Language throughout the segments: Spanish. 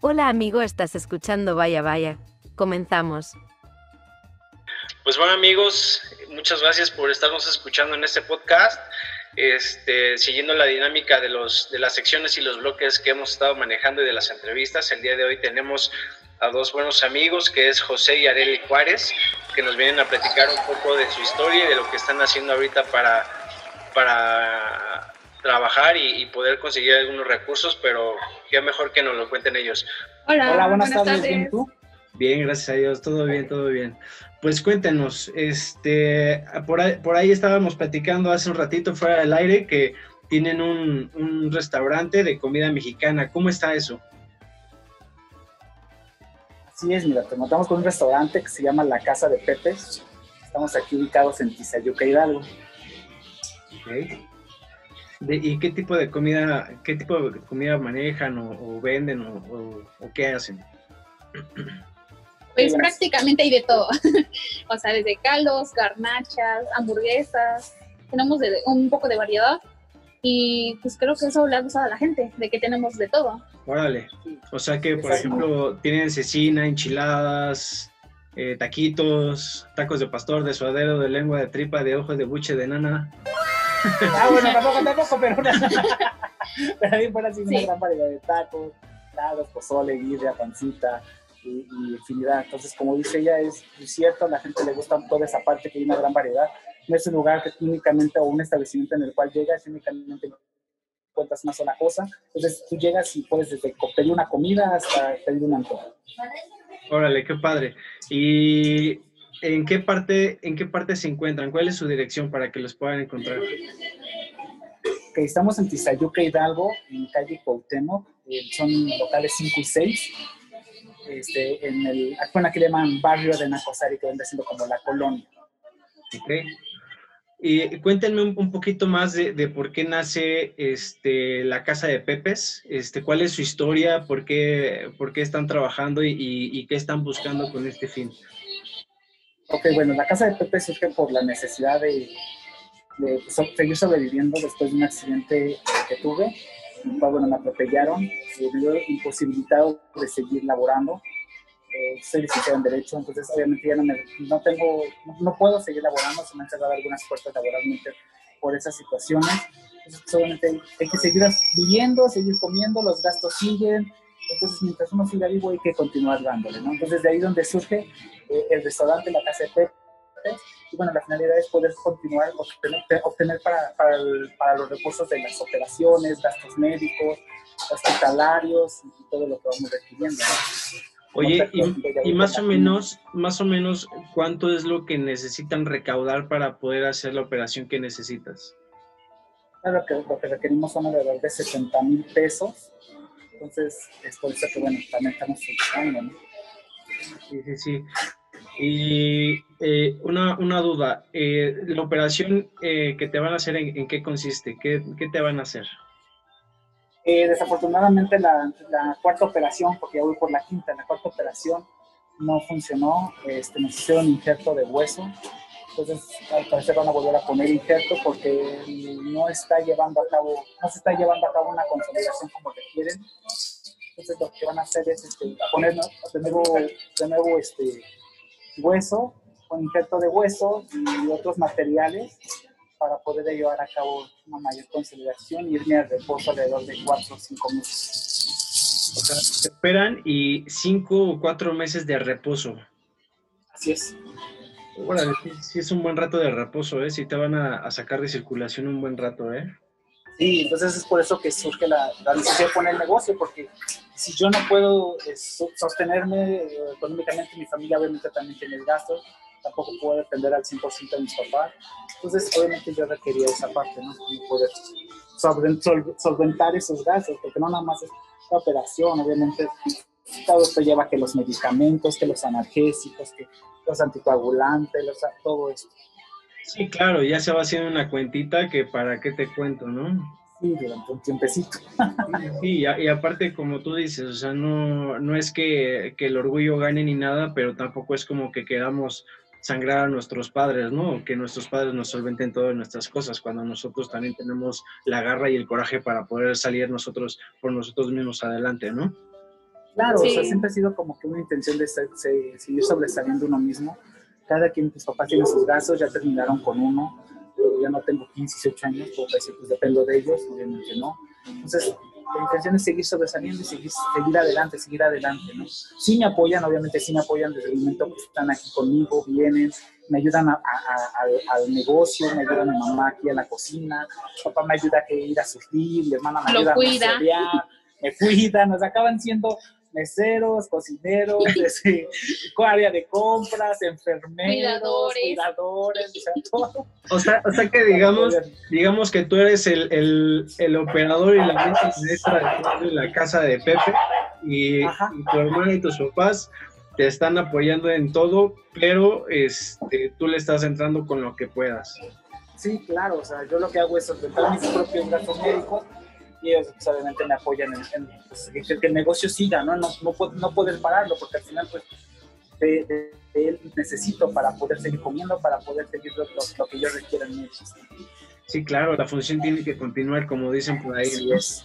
Hola amigo, estás escuchando Vaya Vaya. Comenzamos. Pues bueno amigos, muchas gracias por estarnos escuchando en este podcast. Este, siguiendo la dinámica de, los, de las secciones y los bloques que hemos estado manejando y de las entrevistas, el día de hoy tenemos a dos buenos amigos, que es José y Areli Juárez, que nos vienen a platicar un poco de su historia y de lo que están haciendo ahorita para, para trabajar y, poder conseguir algunos recursos, pero qué mejor que nos lo cuenten ellos. Hola, buenas, tardes. ¿Bien tú? Bien, gracias a Dios, todo bien, todo bien. Pues cuéntenos, este, por ahí, por ahí estábamos platicando hace un ratito fuera del aire que tienen un, un restaurante de comida mexicana. ¿Cómo está eso? Así es, mira, te montamos con un restaurante que se llama La Casa de Pepe. Estamos aquí ubicados en Tizayuca Hidalgo. Okay. ¿Y qué tipo de comida, qué tipo de comida manejan o, venden o, qué hacen? Pues prácticamente hay de todo. o sea, desde caldos, garnachas, hamburguesas. Tenemos un poco de variedad. Y pues creo que eso le ha gustado a la gente, de que tenemos de todo. Órale. O sea que, por ejemplo, tienen cecina, enchiladas, eh, taquitos, tacos de pastor, de suadero, de lengua, de tripa, de ojos, de buche, de nana. Ah, bueno, tampoco, tampoco, pero, una... pero también por así una gran variedad de tacos, lados, pozole, guirria, pancita y, infinidad. Entonces, como dice ella, es, cierto, a la gente le gusta toda esa parte que hay una gran variedad. No es un lugar que únicamente o un establecimiento en el cual llegas únicamente cuentas una sola cosa. Entonces, tú llegas y puedes desde pedir una comida hasta pedir un antojo. Órale, qué padre. Y ¿En qué parte, en qué parte se encuentran? ¿Cuál es su dirección para que los puedan encontrar? Estamos en Tizayuca Hidalgo, en calle Cuauhtémoc, eh, son locales 5 y 6. Este, en el, bueno, aquí le llaman barrio de Nacosari, que viene siendo como la colonia. Y cuéntenme un, poquito más de, por qué nace este, la Casa de Pepes, este, cuál es su historia, por qué, por qué están trabajando y, y qué están buscando con este fin. Ok, bueno, la casa de Pepe surge por la necesidad de, seguir sobreviviendo después de un accidente que tuve, bueno, me atropellaron, me vio imposibilitado de seguir laborando. Eh, soy licenciado en Derecho, entonces obviamente ya no, me, no tengo, no, puedo seguir laborando, se me han cerrado algunas puertas laboralmente por esas situaciones. Entonces, obviamente hay que seguir viviendo, seguir comiendo, los gastos siguen, entonces, mientras uno siga vivo, hay que continuar dándole, ¿no? Entonces, de ahí donde surge eh, el restaurante, la casa de Pepe. Y bueno, la finalidad es poder continuar, obtener, obtener para, para, para, los recursos de las operaciones, gastos médicos, hospitalarios y todo lo que vamos requiriendo. Oye, y, y, más o menos, más o menos, ¿cuánto es lo que necesitan recaudar para poder hacer la operación que necesitas? Lo que, lo que requerimos son alrededor de 70 mil pesos entonces, es por eso que, bueno, también estamos trabajando, ¿no? Sí, sí, sí. Y eh, una, una, duda, eh, ¿la operación eh, que te van a hacer en, qué consiste? ¿Qué, ¿Qué, te van a hacer? desafortunadamente la, la, cuarta operación, porque ya voy por la quinta, la cuarta operación no funcionó, este, nos hicieron injerto de hueso, entonces al parecer van a volver a poner injerto porque no está llevando a cabo, no se está llevando a cabo una consolidación como requieren. Entonces lo que van a hacer es este, poner de nuevo, de nuevo este, hueso, con injerto de hueso y otros materiales para poder llevar a cabo una mayor consolidación y irme al reposo alrededor de 4 o 5 meses. O sea, esperan y 5 o 4 meses de reposo. Así es. Bueno, sí, es un buen rato de reposo, ¿eh? Sí te van a, sacar de circulación un buen rato, ¿eh? Sí, entonces es por eso que surge la, necesidad de poner negocio, porque si yo no puedo eh, sostenerme eh, económicamente, mi familia obviamente también tiene gastos, tampoco puedo depender al 100% de mis papás. Entonces, obviamente yo requería esa parte, ¿no? poder solventar esos gastos, porque no nada más es la operación, obviamente todo esto lleva que los medicamentos, que los analgésicos, que los anticoagulantes, los, todo esto. Sí, claro, ya se va haciendo una cuentita que para qué te cuento, ¿no? Sí, durante un tiempecito. Sí, y, aparte, como tú dices, o sea, no, no es que, que, el orgullo gane ni nada, pero tampoco es como que queramos sangrar a nuestros padres, ¿no? Que nuestros padres nos solventen todas nuestras cosas, cuando nosotros también tenemos la garra y el coraje para poder salir nosotros por nosotros mismos adelante, ¿no? Claro, o sea, Sí. siempre ha sido como que una intención de se- se- seguir sobresaliendo uno mismo. Cada quien, tus papás tienen sus gastos, ya terminaron con uno. Yo ya no tengo 15, 18 años, puedo decir, pues dependo de ellos, obviamente no. Entonces, la intención es seguir sobresaliendo y seguir, seguir adelante, seguir adelante, ¿no? Sí me apoyan, obviamente sí me apoyan desde el momento que están aquí conmigo, vienen, me ayudan a- a- a- al, al negocio, me ayuda mi mamá aquí a la cocina, papá me ayuda a ir a surtir, mi hermana me Lo ayuda cuida. a me cuida, nos acaban siendo meseros, cocineros, este, área de compras, enfermeros, Cuidadores. cuidadores, o sea, todo. O sea, o sea que digamos, digamos que tú eres el, el, el operador y la mente maestra de la casa de Pepe y, Ajá. y tu hermana y tus papás te están apoyando en todo, pero este, tú le estás entrando con lo que puedas. Sí, claro, o sea, yo lo que hago es solventar mis propios gastos médicos y ellos pues, obviamente me apoyan en, en, pues, que, que el negocio siga, ¿no? No, no, puedo- no poder pararlo porque al final pues de, de- de él necesito para poder seguir comiendo, para poder seguir lo, lo- lo que yo requiera en mí. Sí, claro, la función tiene que continuar, como dicen por ahí. Es.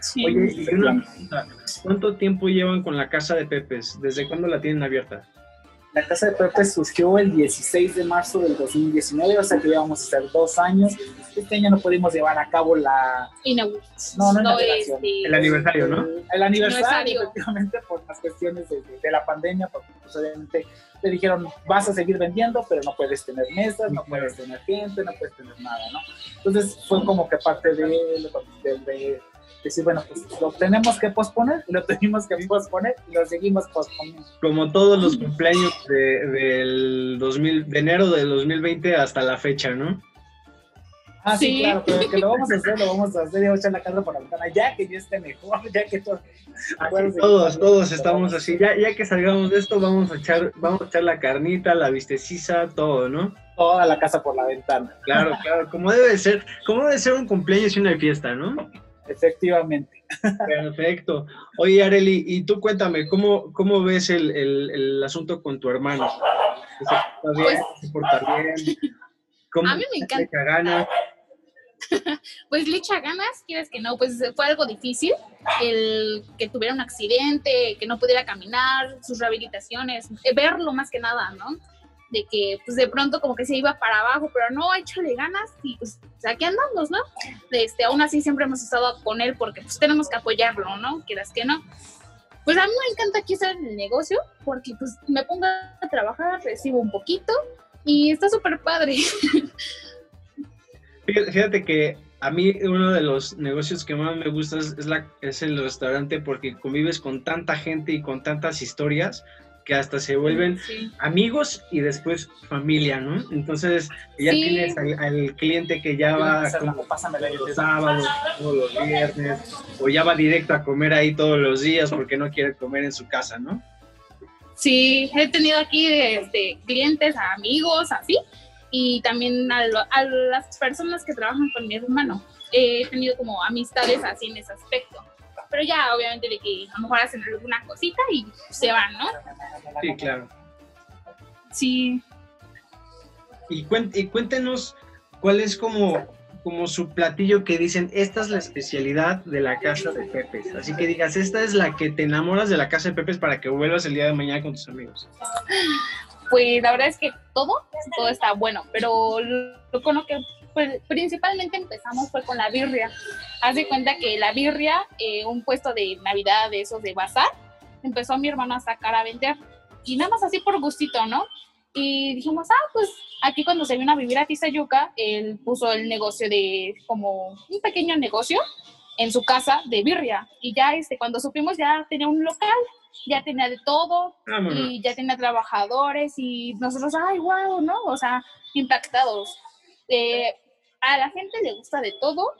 Sí. Oye, y una pregunta, ¿cuánto tiempo llevan con la casa de Pepes? ¿Desde cuándo la tienen abierta? La casa de Pepe surgió el 16 de marzo del 2019, o sea que íbamos a hacer dos años. Este año no pudimos llevar a cabo la... No, no, no, inauguración. este, El aniversario, ¿no? El, aniversario, efectivamente, por las cuestiones de, de la pandemia, porque pues, obviamente le dijeron, vas a seguir vendiendo, pero no puedes tener mesas, no puedes tener gente, no puedes tener nada, ¿no? Entonces fue como que parte de, de, de decir, bueno, pues lo tenemos que posponer, lo tuvimos que posponer y lo seguimos posponiendo. Como todos los cumpleaños de, del 2000, de enero del 2020 hasta la fecha, ¿no? Ah, sí, Sí. claro, pero que lo vamos a hacer, lo vamos a hacer y vamos a echar la casa por la ventana, ya que yo esté mejor, ya que todo. Así todos, todos estamos así. Ya, ya que salgamos de esto, vamos a echar, vamos a echar la carnita, la vistecisa, todo, ¿no? Toda la casa por la ventana, Claro, claro, como debe ser, como debe ser un cumpleaños y una fiesta, ¿no? efectivamente. Perfecto. Oye, Areli, y tú cuéntame, ¿cómo, cómo ves el, el- el asunto con tu hermano? ¿Se porta bien? ¿Se porta bien? ¿Cómo A mí me encanta. pues le echa ganas, quieres que no, pues fue algo difícil el que tuviera un accidente, que no pudiera caminar, sus rehabilitaciones, eh, verlo más que nada, ¿no? De que pues de pronto como que se iba para abajo, pero no, échale ganas y pues aquí andamos, ¿no? Este, aún así siempre hemos estado con él porque pues tenemos que apoyarlo, ¿no? Quieras que no. Pues a mí me encanta aquí estar en el negocio porque pues me pongo a trabajar, recibo un poquito y está súper padre. Fíjate que a mí uno de los negocios que más me gusta es, es la, es el restaurante porque convives con tanta gente y con tantas historias que hasta se vuelven Sí. amigos y después familia, ¿no? Entonces ya Sí. tienes al, al cliente que ya va como los sábados, todos los viernes, o ya va directo a comer ahí todos los días porque no quiere comer en su casa, ¿no? Sí, he tenido aquí este, clientes, amigos, así, y también a, lo- a las personas que trabajan con mi hermano. He tenido como amistades así en ese aspecto. Pero ya, obviamente, de que a lo mejor hacen alguna cosita y se van, ¿no? Sí, claro. Sí, y cuéntenos cuál es como, como su platillo que dicen, esta es la especialidad de la casa de Pepes. Así que digas, esta es la que te enamoras de la casa de Pepes para que vuelvas el día de mañana con tus amigos. Pues la verdad es que todo, todo está bueno, pero lo con lo que pues, principalmente empezamos fue con la birria. Haz de cuenta que la birria, eh, un puesto de Navidad de esos de bazar, empezó mi hermano a sacar a vender. Y nada más así por gustito, ¿no? Y dijimos, ah, pues aquí cuando se vino a vivir a Tizayuca, él puso el negocio de, como un pequeño negocio en su casa de birria. Y ya este, cuando supimos ya tenía un local, ya tenía de todo, Vámonos. y ya tenía trabajadores y nosotros, ay, wow, ¿no? O sea, impactados. Eh, a la gente le gusta de todo.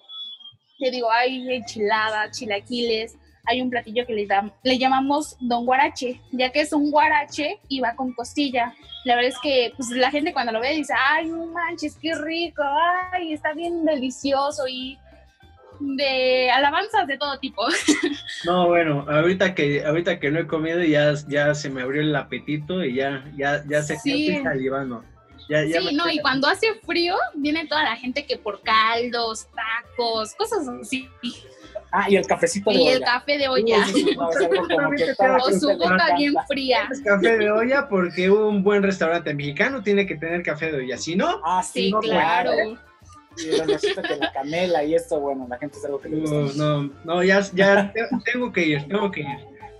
Te digo, hay enchiladas, chilaquiles, hay un platillo que le, dam- le llamamos don guarache, ya que es un guarache y va con costilla. La verdad es que pues, la gente cuando lo ve dice, ay, no manches, qué rico, ay, está bien delicioso y de alabanzas de todo tipo. No, bueno, ahorita que, ahorita que no he comido ya, ya se me abrió el apetito y ya, ya, ya se Sí. estoy salivando. Ya, ya Sí, no, y cuando hace frío, viene toda la gente que por caldos, tacos, cosas así. Ah, y el cafecito de Y olla. el café de olla. O su coca bien fría. Es café de olla porque un buen restaurante mexicano tiene que tener café de olla. Si no, Ah, sí, Sí, no, claro. Y que la canela y esto, bueno, la gente es algo que le gusta. no, mucho. no, no, ya, ya te- tengo que ir, tengo que ir.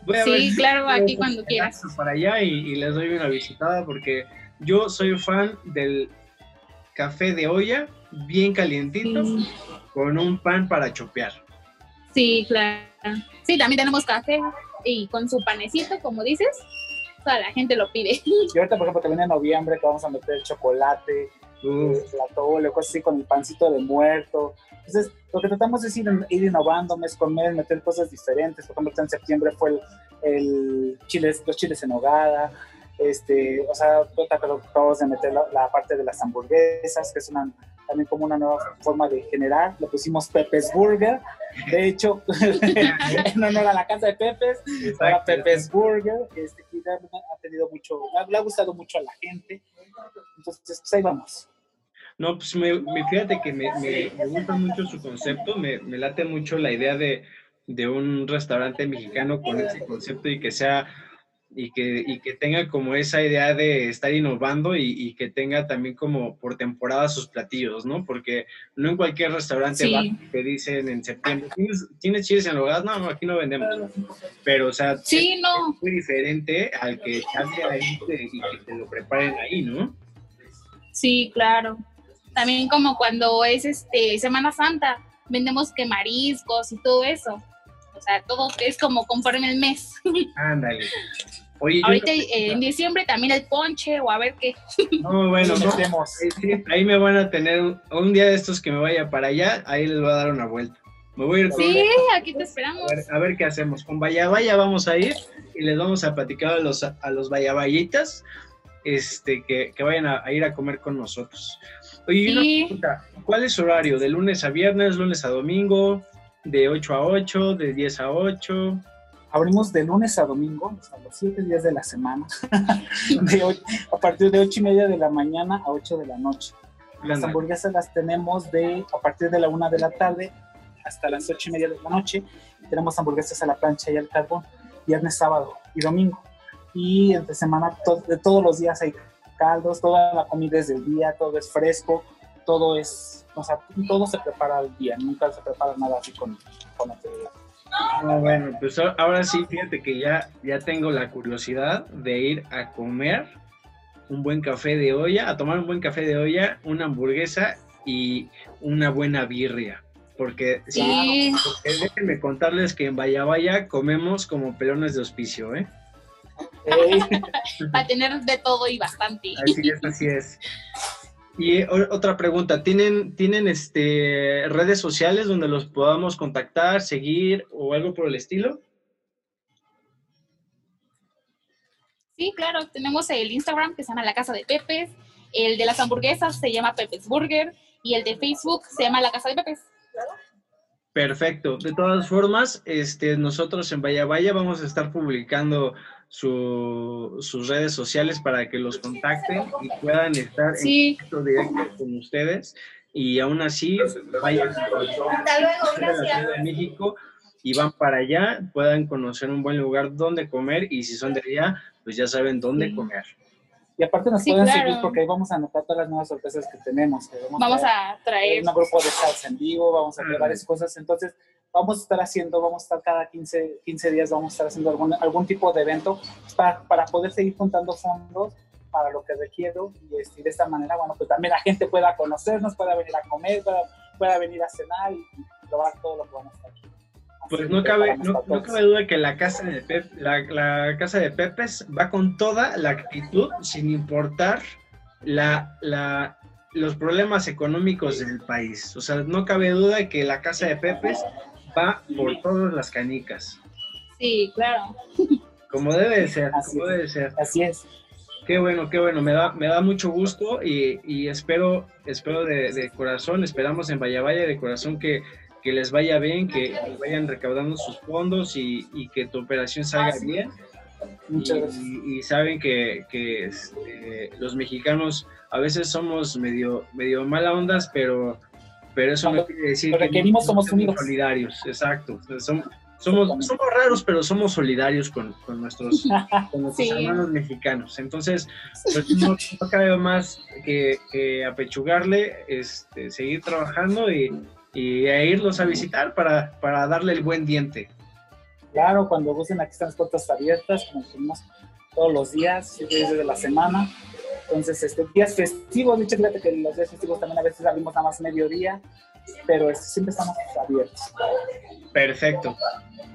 Voy a ver Sí, si claro, puedo aquí cuando quieras. para allá y, y les doy una visitada porque yo soy fan del café de olla bien calientito Sí. con un pan para chopear. Sí, claro. Sí, también tenemos café y con su panecito, como dices, toda la gente lo pide. Y ahorita, por ejemplo, que viene noviembre, que vamos a meter el chocolate, La tole, cosas así con el pancito de muerto. Entonces, lo que tratamos es ir, ir innovando mes con mes, meter cosas diferentes. Por ejemplo, en septiembre fue el, el chiles, los chiles en hogada. Este, o sea, que acabamos de meter la, la parte de las hamburguesas, que es una, también como una nueva forma de generar. Le pusimos Pepe's Burger. De hecho, en honor a la casa de Pepe's, exacto. Pepe's Burger. Este, realmente ha tenido mucho, le ha gustado mucho a la gente. Entonces, pues ahí vamos. No, pues me, me- fíjate que me, me- me gusta mucho su concepto, me, me late mucho la idea de, de un restaurante mexicano con ese concepto y que sea y que, y que tenga como esa idea de estar innovando y, y que tenga también como por temporada sus platillos, ¿no? Porque no en cualquier restaurante Sí. va te dicen en septiembre, ¿tienes, ¿tienes chiles en hogar? No, no, aquí no vendemos. Pero, o sea, Sí, no. es muy diferente al que echarte ahí y que te lo preparen ahí, ¿no? Sí, claro. También como cuando es este Semana Santa, vendemos que mariscos y todo eso. O sea, todo es como conforme el mes. Ándale. Oye, Ahorita no- eh, en diciembre también el ponche o a ver qué. No, bueno, no, metemos. ahí, me van a tener un, un día de estos que me vaya para allá, ahí les voy a dar una vuelta. Me voy a ir con Sí, aquí te esperamos. a ver, a ver qué hacemos. Con Vaya Vaya vamos a ir y les vamos a platicar a los, a los este, que, que vayan a, a ir a comer con nosotros. Oye, Sí. pregunta, ¿cuál es su horario? ¿De lunes a viernes, lunes a domingo, de 8 a 8, de 10 a 8? Abrimos de lunes a domingo, hasta los siete días de la semana, de ocho- a partir de ocho y media de la mañana a 8 de la noche. Las hamburguesas las tenemos de a partir de la una de la tarde hasta las ocho y media de la noche. Tenemos hamburguesas a la plancha y al carbón, viernes, sábado y domingo. Y entre semana, to- de todos los días hay caldos, toda la comida es del día, todo es fresco, todo es, o sea, todo se prepara al día, nunca se prepara nada así con, con anterioridad. No, bueno, pues a- ahora sí, fíjate que ya, ya tengo la curiosidad de ir a comer un buen café de olla, a tomar un buen café de olla, una hamburguesa y una buena birria. Porque, sí, Sí, porque déjenme contarles que en Vaya Vaya comemos como pelones de hospicio, ¿eh? Ey, para tener de todo y bastante. Así es, así es. Y o- otra pregunta, ¿tienen, ¿tienen este, redes sociales donde los podamos contactar, seguir o algo por el estilo? Sí, claro, tenemos el Instagram que se llama La Casa de Pepes, el de las hamburguesas se llama Pepes Burger y el de Facebook se llama La Casa de Pepes. Perfecto. De todas formas, este, nosotros en Vaya Vaya vamos a estar publicando su- sus redes sociales para que los contacten y puedan estar Sí, en contacto directo con ustedes. Y aún así, vayan a la Ciudad de México y van para allá, puedan conocer un buen lugar donde comer y si son de allá, pues ya saben dónde Sí. comer. Y aparte nos Sí, pueden claro. seguir porque ahí vamos a anotar todas las nuevas sorpresas que tenemos. que vamos traer a traer. un grupo de salsa en vivo, vamos a hacer Mm. varias cosas. Entonces, vamos a estar haciendo, vamos a estar cada 15, 15 días, vamos a estar haciendo algún, algún tipo de evento para, para poder seguir juntando fondos para lo que requiero. Y, este, y de esta manera, bueno, pues también la gente pueda conocernos, pueda venir a comer, pueda, pueda venir a cenar y, y probar todo lo que vamos a estar aquí. Pues no cabe, no, cabe duda que la casa de Pep, la, la casa de Pepes va con toda la actitud, sin importar la, la, los problemas económicos del país. O sea, no cabe duda que la casa de Pepes va por todas las canicas. Sí, claro. Como debe de ser, Así como es. debe de ser. Así es. Qué bueno, qué bueno, me da, me da mucho gusto y, y espero, espero de, de corazón, esperamos en Vaya Vaya de corazón que, que les vaya bien, que, vayan recaudando sus fondos y, y que tu operación salga bien. Muchas y, gracias. y- y saben que, que, este, los mexicanos a veces somos medio, medio mala ondas, pero, pero eso Cuando no quiere decir lo requerimos, somos unidos. solidarios, exacto. Somos, somos, somos raros, pero somos solidarios con, con nuestros, con nuestros Sí. hermanos mexicanos. Entonces, pues, no, no cabe más que, que apechugarle, este, seguir trabajando y, y a irlos a visitar para, para darle el buen diente. Claro, cuando gusten, aquí están las puertas abiertas, como tenemos todos los días, siete días de la semana. Entonces, este, días festivos, de hecho, fíjate que los días festivos también a veces abrimos nada más mediodía, pero este, siempre estamos abiertos. Perfecto.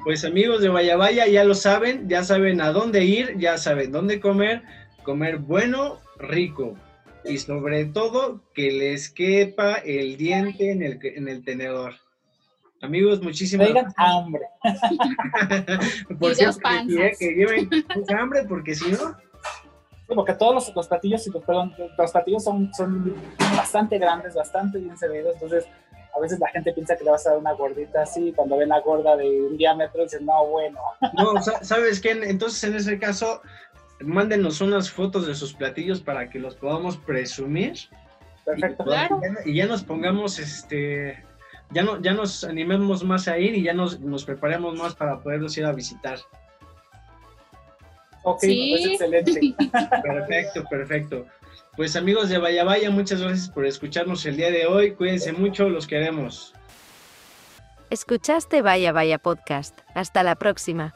Pues amigos de Vaya Vaya, ya lo saben, ya saben a dónde ir, ya saben dónde comer, comer bueno, rico y sobre todo que les quepa el diente en el, en el tenedor. Amigos, muchísimas Traigan hambre. Por Y cierto, que, que lleven mucha hambre porque si no, porque todos los, los platillos, y los, perdón, los platillos son, son bastante grandes, bastante bien servidos, entonces a veces la gente piensa que le vas a dar una gordita así, cuando ven la gorda de un diámetro dicen, no, bueno, no, sa- ¿sabes qué? Entonces en ese caso, mándenos unas fotos de sus platillos para que los podamos presumir. perfecto. Y, Claro. y ya nos pongamos, este, ya, no, ya nos animemos más a ir y ya nos, nos preparemos más para poderlos ir a visitar. Ok, Sí. pues excelente. Perfecto, perfecto. Pues amigos de Vaya Vaya, muchas gracias por escucharnos el día de hoy. Cuídense mucho, los queremos. Escuchaste Vaya Vaya Podcast. Hasta la próxima.